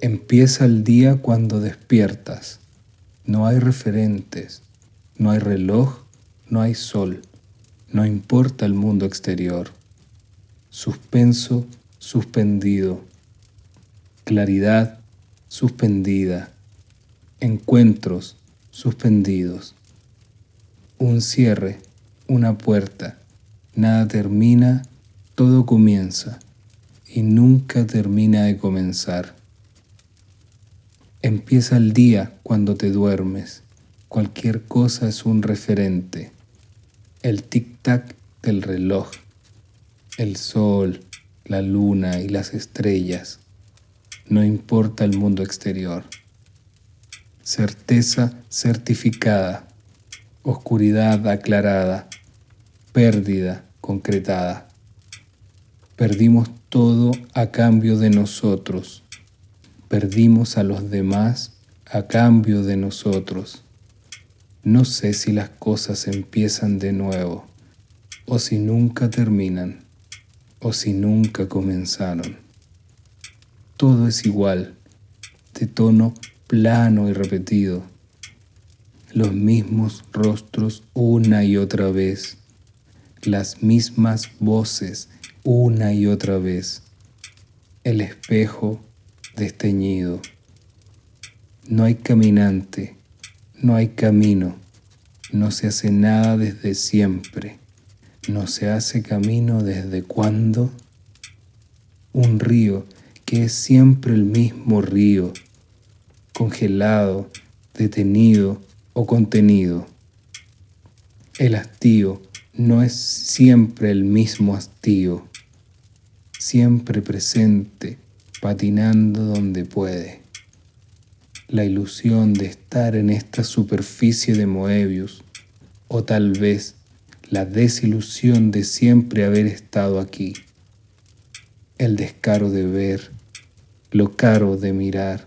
Empieza el día cuando despiertas. No hay referentes, no hay reloj, no hay sol, no importa el mundo exterior. Suspenso, suspendido. Claridad, suspendida. Encuentros, suspendidos. Un cierre, una puerta. Nada termina, todo comienza y nunca termina de comenzar. Empieza el día cuando te duermes. Cualquier cosa es un referente. El tic-tac del reloj, el sol, la luna y las estrellas. No importa el mundo exterior. Certeza certificada. Oscuridad aclarada. Pérdida concretada. Perdimos todo a cambio de nosotros perdimos a los demás a cambio de nosotros. No sé si las cosas empiezan de nuevo, o si nunca terminan, o si nunca comenzaron. Todo es igual, de tono plano y repetido, los mismos rostros una y otra vez, las mismas voces una y otra vez, el espejo desteñido. No hay caminante, no hay camino, no se hace nada desde siempre, no se hace camino desde cuando un río que es siempre el mismo río, congelado, detenido o contenido. El hastío no es siempre el mismo hastío, siempre presente, patinando donde puede. La ilusión de estar en esta superficie de Moebius, o tal vez la desilusión de siempre haber estado aquí. El descaro de ver, lo caro de mirar,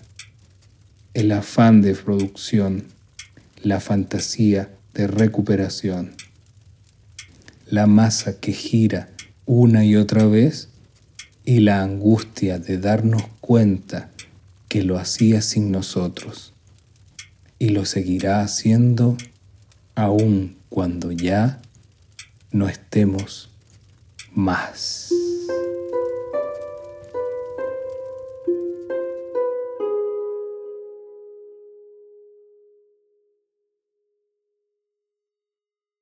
el afán de producción, la fantasía de recuperación. La masa que gira una y otra vez y la angustia de darnos cuenta que lo hacía sin nosotros y lo seguirá haciendo aun cuando ya no estemos más.